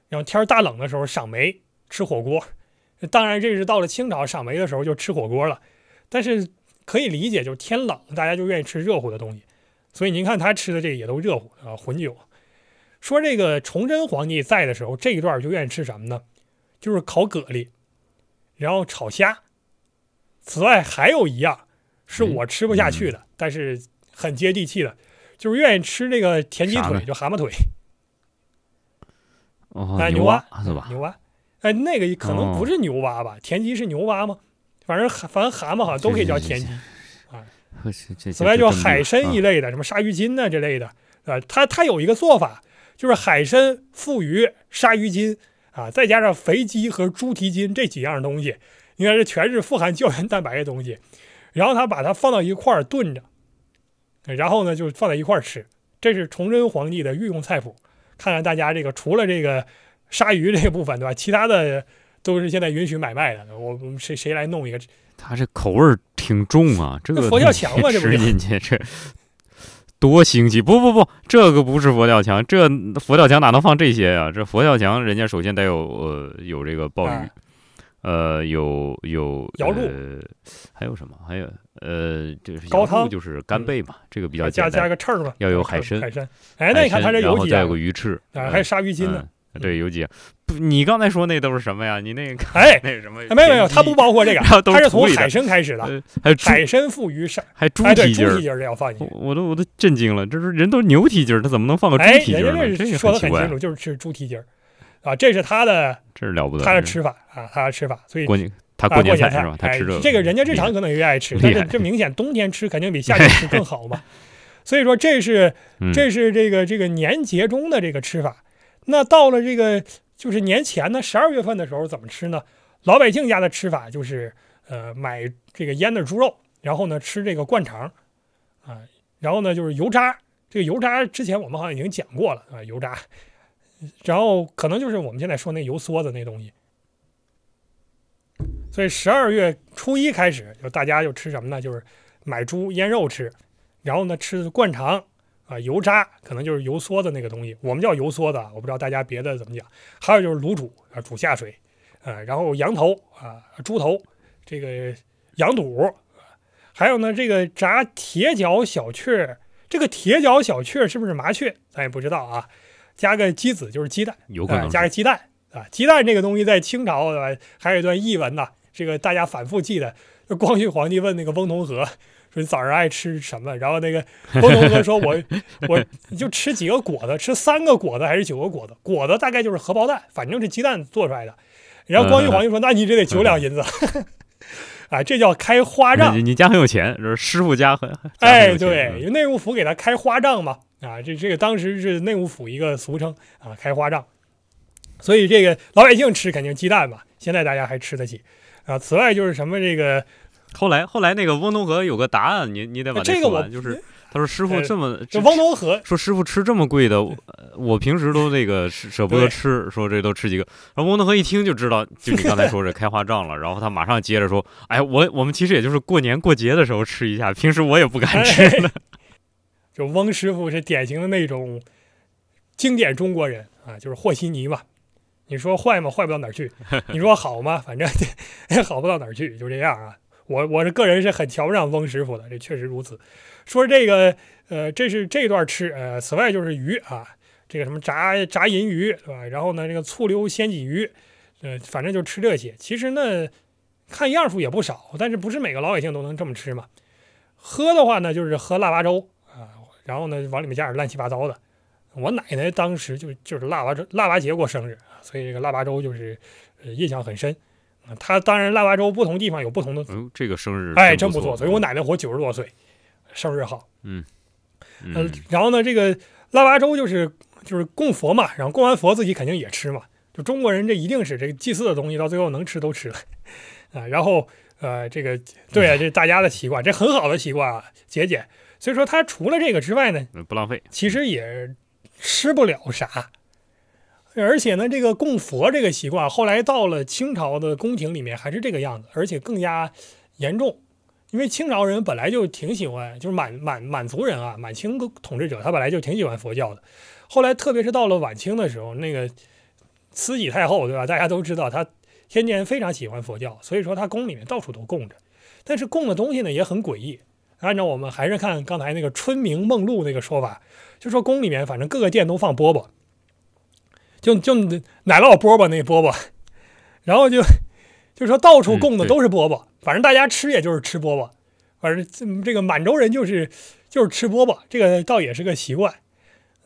然后天儿大冷的时候赏梅吃火锅。当然，这是到了清朝赏梅的时候就吃火锅了，但是可以理解，就是天冷大家就愿意吃热乎的东西，所以您看他吃的这个也都热乎啊，混酒。说这个崇祯皇帝在的时候，这一段就愿意吃什么呢？就是烤蛤蜊，然后炒虾。此外还有一样是我吃不下去的，但是很接地气的，就是愿意吃这个田鸡腿，就蛤蟆腿，哦，哎，牛蛙是吧？牛蛙，哎，那个可能哦不是牛蛙吧？田鸡是牛蛙吗？反正蛤反正蛤蟆好像都可以叫田鸡。此外，就海参一啊类的，什么鲨鱼筋呐、这类的，啊，它它有一个做法，就是海参、富鱼、鲨鱼筋啊，再加上肥鸡和猪蹄筋这几样东西，应该是全是富含胶原蛋白的东西。然后他把它放到一块儿炖着，然后呢就放在一块儿吃，这是崇祯皇帝的御用菜谱，看看大家这个除了这个鲨鱼这个部分，对吧？其他的都是现在允许买卖的。我我们谁谁来弄一个？他这口味儿挺重啊，这个佛跳墙嘛，这不吃进去这多腥气！不不不，这个不是佛跳墙，这佛跳墙哪能放这些呀？这佛跳墙人家首先得有呃有这个鲍鱼，啊呃有有瑶柱呃，还有什么？还有呃就是高汤就是干贝嘛，这个比较加加简单。个翅儿嘛，要有海参海参。哎，那你看它这有几样后再有个鱼翅，啊？还有鲨鱼筋呢。嗯对，有几。不，你刚才说那都是什么呀？你那个哎，(laughs) 那是什么？没有没有，它不包括这个 (laughs) 它是从海参开始的，呃，还有，海参、富鱼、上，还猪蹄筋儿猪蹄。筋儿要放进我去。我都我都震惊了，这是人都牛蹄筋儿，他怎么能放个猪哎，蹄筋儿呢？人家这说的很清，楚，就是吃猪蹄筋儿啊，这是他的这是了不得。他的吃法啊，他的吃法，所以过年，他啊，过年菜是吧？他哎吃这个。这个人家日常可能也爱吃，(laughs) 但是这明显冬天吃肯定比夏天吃更好嘛。所以说这是嗯这是这个这个年节中的这个吃法。那到了这个就是年前呢，十二月份的时候怎么吃呢？老百姓家的吃法就是呃买这个腌的猪肉，然后呢吃这个灌肠啊，然后呢就是油炸。这个油炸之前我们好像已经讲过了啊，油炸，然后可能就是我们现在说那油梭子那东西。所以十二月初一开始，就大家就吃什么呢？就是买猪腌肉吃，然后呢吃灌肠啊、油渣，可能就是油梭的那个东西，我们叫油梭子啊，我不知道大家别的怎么讲。还有就是卤煮啊，煮下水，啊，然后羊头啊、猪头，这个羊肚，还有呢这个炸铁角小雀，这个铁角小雀是不是麻雀？咱也不知道啊。加个鸡子就是鸡蛋，啊，有可能是加个鸡蛋啊，鸡蛋这个东西在清朝对吧，还有一段译文呢，这个大家反复记得。光绪皇帝问那个翁同龢说：“你早上爱吃什么？”然后那个翁同龢说：“我我你就吃几个果子，吃三个果子还是九个果子？果子大概就是荷包蛋，反正是鸡蛋做出来的。”然后光绪皇帝说：“那你这得九两银子。(laughs) ”啊，这叫开花账你。你家很有钱，就是师傅家很。家很哎，对，嗯因为内务府给他开花账嘛，啊，这这个当时是内务府一个俗称啊，开花账。所以这个老百姓吃肯定鸡蛋嘛，现在大家还吃得起啊。此外就是什么这个后来后来那个翁同龢有个答案，你你得把这个完就是他说师傅呃这么这翁同龢说师傅吃这么贵的，我平时都那个 (laughs) 舍舍不得吃，说这都吃几个。然后翁同龢一听就知道，就你刚才说这 (laughs) 开花账了，然后他马上接着说，哎，我我们其实也就是过年过节的时候吃一下，平时我也不敢吃的。(laughs) 就翁师傅是典型的那种经典中国人啊，就是和稀泥嘛。你说坏吗？坏不到哪儿去。你说好吗？反正也好不到哪儿去，就这样啊。我我是个人是很瞧不上翁师傅的，这确实如此。说这个呃，这是这段吃呃，此外就是鱼啊，这个什么炸炸银鱼对吧？然后呢，这个醋溜鲜鲫鱼，呃，反正就吃这些。其实呢，看样数也不少，但是不是每个老百姓都能这么吃嘛？喝的话呢，就是喝腊八粥啊，然后呢往里面加点乱七八糟的。我奶奶当时就就是腊八，腊八节过生日，所以这个腊八粥就是呃印象很深。啊，她当然腊八粥不同地方有不同的，嗯，这个生日哎，真真不错。所以我奶奶活九十多岁，生日好。嗯嗯，然后呢，这个腊八粥就是就是供佛嘛，然后供完佛自己肯定也吃嘛。就中国人这一定是这个祭祀的东西，到最后能吃都吃了啊。然后呃，这个对啊，这是大家的习惯，这很好的习惯啊，节俭。所以说，他除了这个之外呢，嗯不浪费。其实也吃不了啥。而且呢，这个供佛这个习惯，后来到了清朝的宫廷里面还是这个样子，而且更加严重。因为清朝人本来就挺喜欢，就是满满满族人啊，满清统治者他本来就挺喜欢佛教的。后来特别是到了晚清的时候，那个慈禧太后对吧？大家都知道她天天非常喜欢佛教，所以说她宫里面到处都供着。但是供的东西呢也很诡异。按照我们还是看刚才那个春明梦露那个说法，就说宫里面反正各个殿都放饽饽，就就奶酪饽饽那饽饽，然后就就说到处供的都是饽饽，反正大家吃也就是吃饽饽，反正这这个满洲人就是就是吃饽饽，这个倒也是个习惯，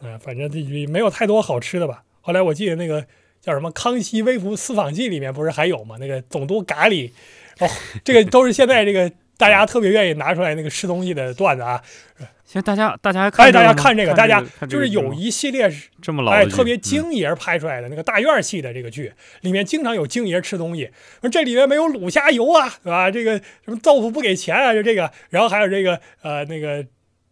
嗯、反正这没有太多好吃的吧。后来我记得那个叫什么《康熙微服私访记》里面不是还有吗？那个总督咖喱，哦，这个都是现在这个大家特别愿意拿出来那个吃东西的段子啊。现在大家大家还看哎，大家看这个，大家就是有一系列是这么老哎，特别嗯京爷拍出来的那个大院系的这个剧，里面经常有京爷吃东西，说这里面没有卤虾油啊，对吧？这个什么豆腐不给钱啊，就这个，然后还有这个呃那个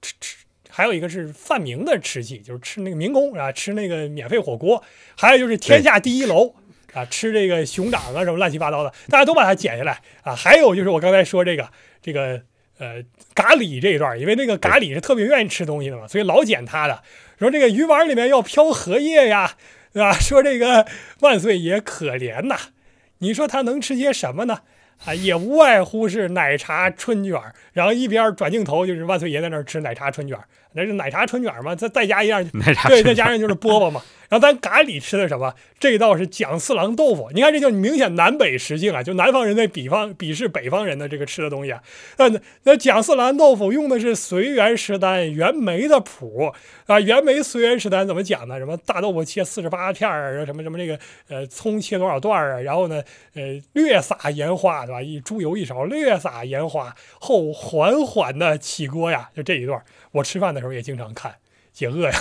吃吃还有一个是范明的吃戏，就是吃那个民工啊，吃那个免费火锅，还有就是天下第一楼啊，吃这个熊掌啊什么乱七八糟的，大家都把它剪下来啊。还有就是我刚才说这个这个呃咖喱这一段，因为那个咖喱是特别愿意吃东西的嘛，所以老剪它的。说这个鱼丸里面要飘荷叶呀，对吧？说这个万岁爷可怜呐，你说他能吃些什么呢？啊，也无外乎是奶茶春卷，然后一边转镜头就是万岁爷在那儿吃奶茶春卷，那是奶茶春卷儿嘛，再再加一样，(laughs) 奶茶对，再加上就是饽饽嘛。然后咱咖喱吃的什么？这道是蒋四郎豆腐，你看这就明显南北实境啊，就南方人在比方鄙视北方人的这个吃的东西啊。那那蒋四郎豆腐用的是随园食单袁枚的谱啊，袁枚随园食单怎么讲呢？什么大豆腐切四十八片儿，什么什么这个呃葱切多少段儿啊？然后呢呃略撒盐花对吧？一猪油一勺，略撒盐花后缓缓的起锅呀，就这一段，我吃饭的时候也经常看解饿呀。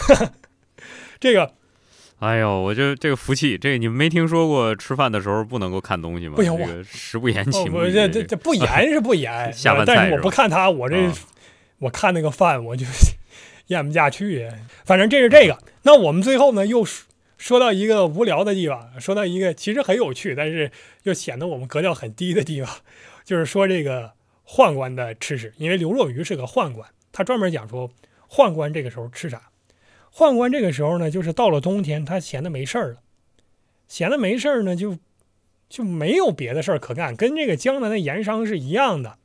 (laughs) 这个。哎呦，我就这个福气，这你们没听说过吃饭的时候不能够看东西吗？不行，我食不言，寝不这这这不言是不言，(laughs) 下饭菜但是我不看他，我这我看那个饭我就 (laughs) 咽不下去。反正这是这个。那我们最后呢又说到一个无聊的地方，说到一个其实很有趣，但是又显得我们格调很低的地方，就是说这个宦官的吃食。因为刘若愚是个宦官，他专门讲说宦官这个时候吃啥。宦官这个时候呢，就是到了冬天，他闲的没事儿了，闲的没事儿呢，就就没有别的事儿可干，跟这个江南的盐商是一样的。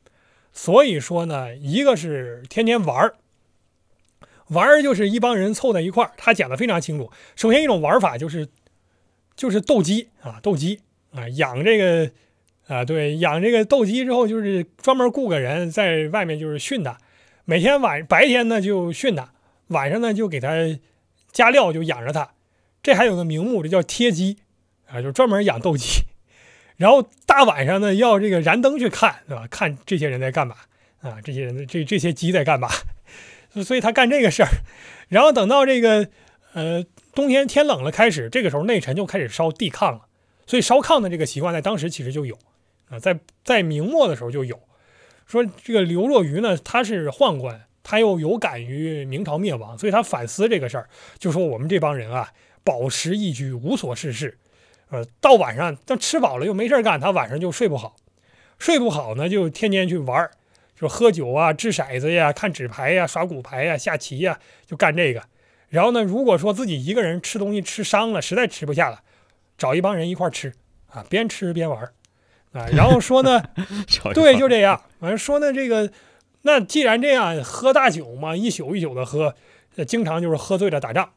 所以说呢，一个是天天玩儿，玩儿就是一帮人凑在一块儿。他讲的非常清楚。首先一种玩法就是就是斗鸡啊，斗鸡啊，养这个啊，对，养这个斗鸡之后，就是专门雇个人在外面就是训他，每天晚白天呢就训它。晚上呢，就给它加料，就养着它。这还有个名目，这叫贴鸡啊，就专门养斗鸡。(laughs) 然后大晚上呢，要这个燃灯去看，对吧？看这些人在干嘛啊？这些人这这些鸡在干嘛？(laughs) 所以他干这个事儿。然后等到这个呃冬天天冷了开始，这个时候内臣就开始烧地炕了。所以烧炕的这个习惯在当时其实就有啊，在在明末的时候就有。说这个刘若愚呢，他是宦官。他又有感于明朝灭亡，所以他反思这个事儿，就说我们这帮人啊，饱食逸居，无所事事，呃，到晚上他吃饱了又没事干，他晚上就睡不好，睡不好呢，就天天去玩儿，就喝酒啊，掷骰子呀，看纸牌呀，耍骨牌呀，下棋呀，就干这个。然后呢，如果说自己一个人吃东西吃伤了，实在吃不下了，找一帮人一块儿吃啊，边吃边玩儿啊。然后说呢，(laughs) 对，就这样。反正说呢，这个。那既然这样，喝大酒嘛，一宿一宿的喝，经常就是喝醉了打仗。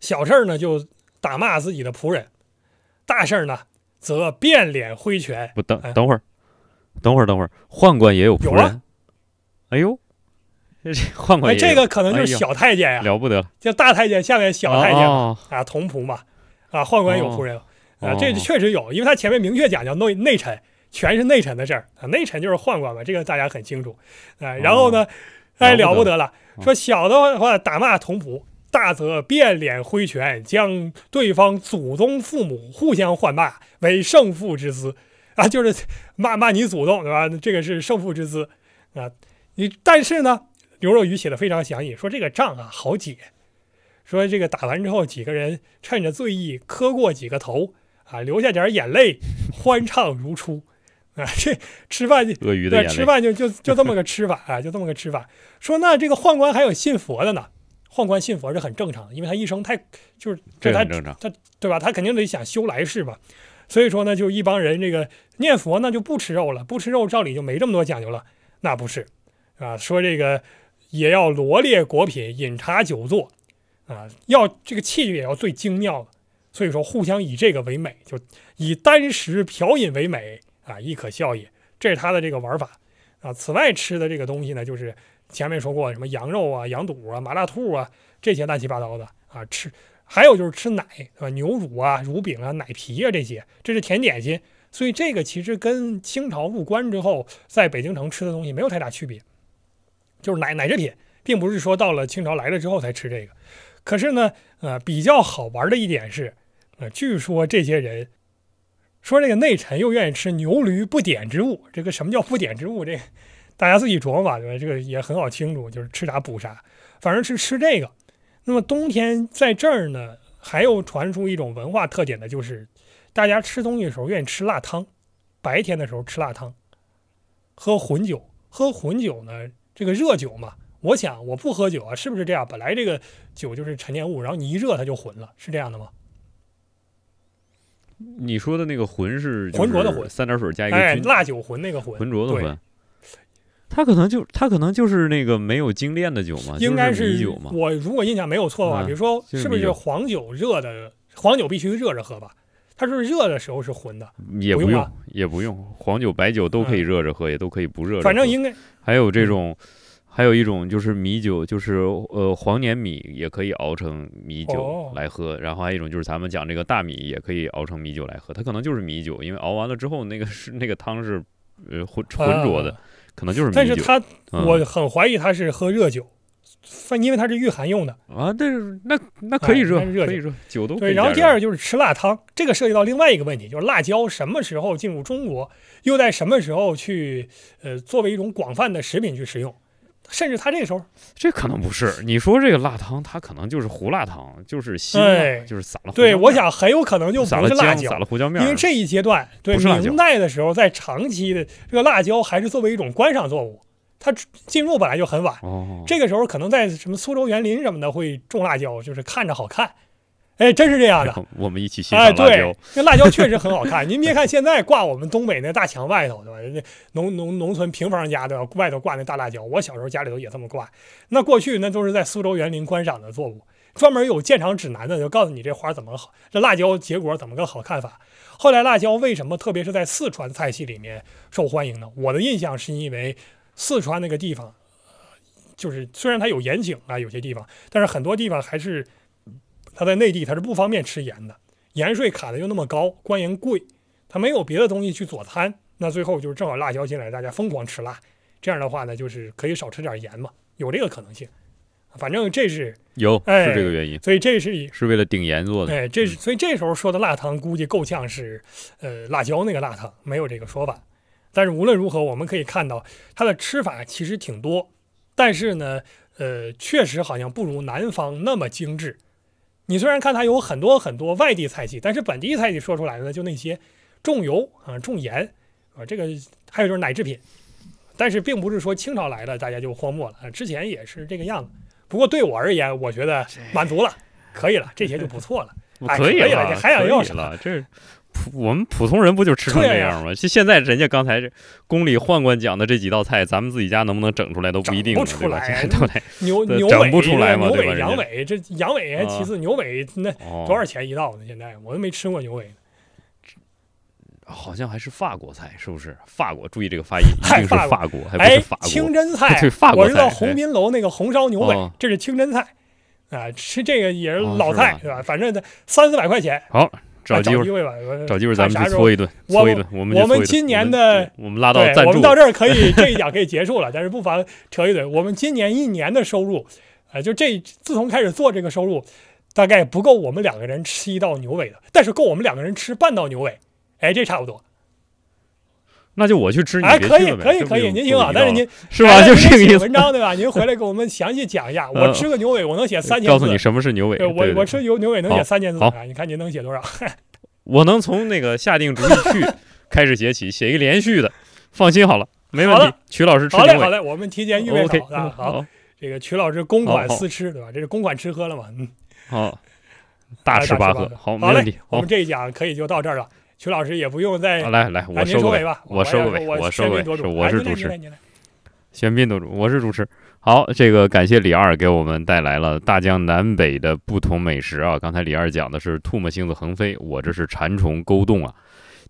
小事儿呢就打骂自己的仆人，大事儿呢则变脸挥拳。不等等会儿，等会儿等会儿，宦官也有仆人。哎呦，这宦官这个可能就是小太监呀，了不得，就大太监下面小太监啊，同仆嘛啊，宦官有仆人啊，这确实有，因为他前面明确讲叫内内臣。全是内臣的事儿啊，内臣就是宦官嘛，这个大家很清楚，啊，然后呢，哎，了不得了，说小的话打骂同仆，大则变脸挥拳，将对方祖宗父母互相唤骂为胜负之资，啊，就是骂骂你祖宗，对吧？这个是胜负之资，啊，你但是呢，刘若愚写的非常详细，说这个仗啊好解，说这个打完之后几个人趁着醉意磕过几个头，啊，流下点眼泪，欢畅如初。啊，这吃饭就对，吃饭就就就这么个吃法啊，就这么个吃法。说那这个宦官还有信佛的呢，宦官信佛是很正常的，因为他一生太就是这他他对吧？他肯定得想修来世吧。所以说呢，就一帮人这个念佛，那就不吃肉了，不吃肉，照理就没这么多讲究了。那不是啊，说这个也要罗列果品，饮茶酒坐啊，要这个器具也要最精妙的。所以说，互相以这个为美，就以单食嫖饮为美。啊，亦可笑也，这是他的这个玩法啊。此外吃的这个东西呢，就是前面说过什么羊肉啊、羊肚啊、麻辣兔啊这些乱七八糟的啊。吃还有就是吃奶，啊？牛乳啊、乳饼啊、奶皮啊这些，这是甜点心。所以这个其实跟清朝入关之后在北京城吃的东西没有太大区别，就是奶奶制品，并不是说到了清朝来了之后才吃这个。可是呢，呃，比较好玩的一点是，据说这些人。说这个内臣又愿意吃牛驴不点之物，这个什么叫不点之物？这大家自己琢磨吧，这个也很好清楚，就是吃啥补啥。反正是吃这个。那么冬天在这儿呢，还有传出一种文化特点的，就是大家吃东西的时候愿意吃辣汤，白天的时候吃辣汤，喝混酒，喝混酒呢，这个热酒嘛，我想我不喝酒啊，是不是这样？本来这个酒就是陈年物，然后你一热它就混了，是这样的吗？你说的那个浑是浑浊的浑三点水加一个哎，辣酒浑那个浑，浑浊的浑。他可能就他可能就是那个没有精炼的酒嘛，应该就是米酒嘛。我如果印象没有错的话，嗯比如说是不是黄酒热的黄酒必须热着喝吧？它是热的时候是浑的？也不用也不用，黄酒、白酒都可以热着喝，也都可以不热着喝。反正应该还有这种，还有一种就是米酒，就是呃黄黏米也可以熬成米酒哦来喝。然后还有一种就是咱们讲这个大米也可以熬成米酒来喝，它可能就是米酒，因为熬完了之后那个是那个汤是呃浑浑浊的，啊可能就是米酒。但是它嗯我很怀疑它是喝热酒，反因为它是御寒用的。啊，但是那那可以热，哎热可以热，酒都可对。然后第二个就是吃辣汤，这个涉及到另外一个问题，就是辣椒什么时候进入中国，又在什么时候去呃作为一种广泛的食品去食用，甚至他这个时候这可能不是你说这个辣汤，它可能就是胡辣汤，就是辛辣，哎就是撒了胡对，我想很有可能就不是辣椒，撒椒了，胡椒面，因为这一阶段对明代的时候，在长期的这个辣椒还是作为一种观赏作物，它进入本来就很晚。哦，这个时候可能在什么苏州园林什么的会种辣椒，就是看着好看。哎，真是这样的 (laughs) 我们一起欣哎，赏辣椒对，，那辣椒确实很好看。您别看现在挂我们东北那大墙外头，对吧？人家农农农村平房家对吧？外头挂那大辣椒，我小时候家里头也这么挂。那过去那都是在苏州园林观赏的作物，专门有鉴赏指南的，就告诉你这花怎么好，这辣椒结果怎么个好看法。后来辣椒为什么特别是在四川菜系里面受欢迎呢？我的印象是因为四川那个地方，就是虽然它有盐井啊，有些地方，但是很多地方还是它在内地他是不方便吃盐的，盐税卡的又那么高，官盐贵，他没有别的东西去佐餐，那最后就是正好辣椒进来，大家疯狂吃辣，这样的话呢，就是可以少吃点盐嘛，有这个可能性。反正这是，有哎是这个原因，所以这是是为了顶盐做的。哎，这是所以这时候说的辣汤，估计够呛是，呃，辣椒那个辣汤，没有这个说法。但是无论如何，我们可以看到它的吃法其实挺多，但是呢，呃，确实好像不如南方那么精致。你虽然看它有很多很多外地菜系，但是本地菜系说出来的呢，就那些重油啊、重盐啊，这个还有就是奶制品。但是并不是说清朝来了大家就荒漠了，啊之前也是这个样子。不过对我而言，我觉得满足了，可以了，这些就不错了。(laughs) 哎可以了这还想要什么，我们普通人不就吃成这样吗？就现在人家刚才这宫里宦官讲的这几道菜，咱们自己家能不能整出来都不一定？出来对不对？(laughs) 牛牛尾不出来嘛牛尾、对吧羊尾，这羊尾还其次，牛尾那哦，多少钱一道呢？现在我都没吃过牛尾。好像还是法国菜，是不是？法国，注意这个发音，一定是嗨法国，还不哎是法，国。清真菜 (laughs) 对，法国我知道菜鸿宾楼那个红烧牛尾哦，这是清真菜啊，吃这个也是老菜是吧？反正三四百块钱，好，找啊机会，吧，我找机会咱们去搓一顿，我搓一顿。我们我们今年的我们拉到对，赞助我们，到这儿 (laughs) 可以这一讲可以结束了，但是不妨扯一嘴。我们今年一年的收入，呃，就这自从开始做这个收入，大概不够我们两个人吃一道牛尾的，但是够我们两个人吃半道牛尾，哎，这差不多。那就我去吃，你哎，可以，别去了呗可以，可以，这不就您挺好。但是您是吧？哎 (laughs) 就是这个意思。文章对吧？您回来给我们详细讲一下。我呃吃个牛尾，我能写三千字。告诉你什么是牛尾。我我吃牛牛尾能写三千字啊！你看您能写多少？(laughs) 我能从那个下定主意去开始写起，写一个连续的，放心好了，没问题。曲老师吃好嘞，牛尾好嘞，我们提前预备好啊。好，这个曲老师公款好好私吃对吧？这是公款吃喝了嘛？嗯。好，大吃八喝，好，没好嘞问题。好我们，这一讲可以就到这儿了。曲老师也不用再来来，啊我收个尾，吧，我收个尾，我收个尾，我是主持哎您来您来，您来喧宾夺主，我是主持。好，这个感谢李二给我们带来了大江南北的不同美食啊。刚才李二讲的是唾沫星子横飞，我这是馋虫勾动啊。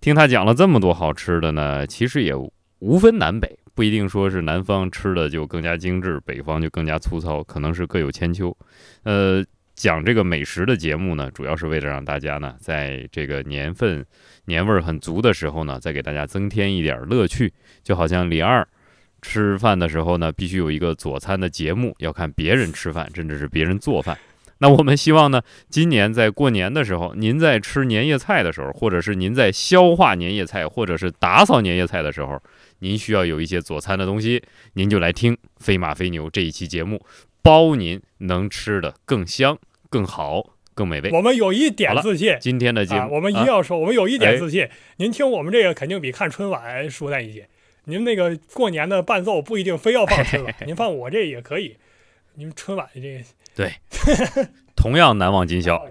听他讲了这么多好吃的呢，其实也无分南北，不一定说是南方吃的就更加精致，北方就更加粗糙，可能是各有千秋。呃，讲这个美食的节目呢，主要是为了让大家呢，在这个年份年味儿很足的时候呢，再给大家增添一点乐趣，就好像李二。吃饭的时候呢，必须有一个佐餐的节目，要看别人吃饭，甚至是别人做饭。那我们希望呢，今年在过年的时候，您在吃年夜菜的时候，或者是您在消化年夜菜，或者是打扫年夜菜的时候，您需要有一些佐餐的东西，您就来听《飞马飞牛》这一期节目。包您能吃的更香、更好、更美味。我们有一点自信今天的节目，啊，我们一定啊要说，我们有一点哎自信。您听我们这个肯定比看春晚舒坦一些。您那个过年的伴奏不一定非要放春晚，(laughs) 您放我这也可以。您春晚这个 (laughs) 同样难忘今宵。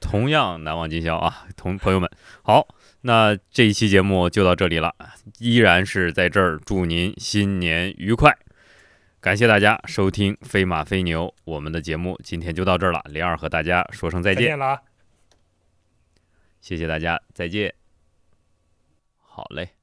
同样难忘今宵啊，同朋友们好，那这一期节目就到这里了，依然是在这儿祝您新年愉快，感谢大家收听飞马飞牛，我们的节目今天就到这儿了，零二和大家说声再见，再见了啊。谢谢大家，再见，好嘞。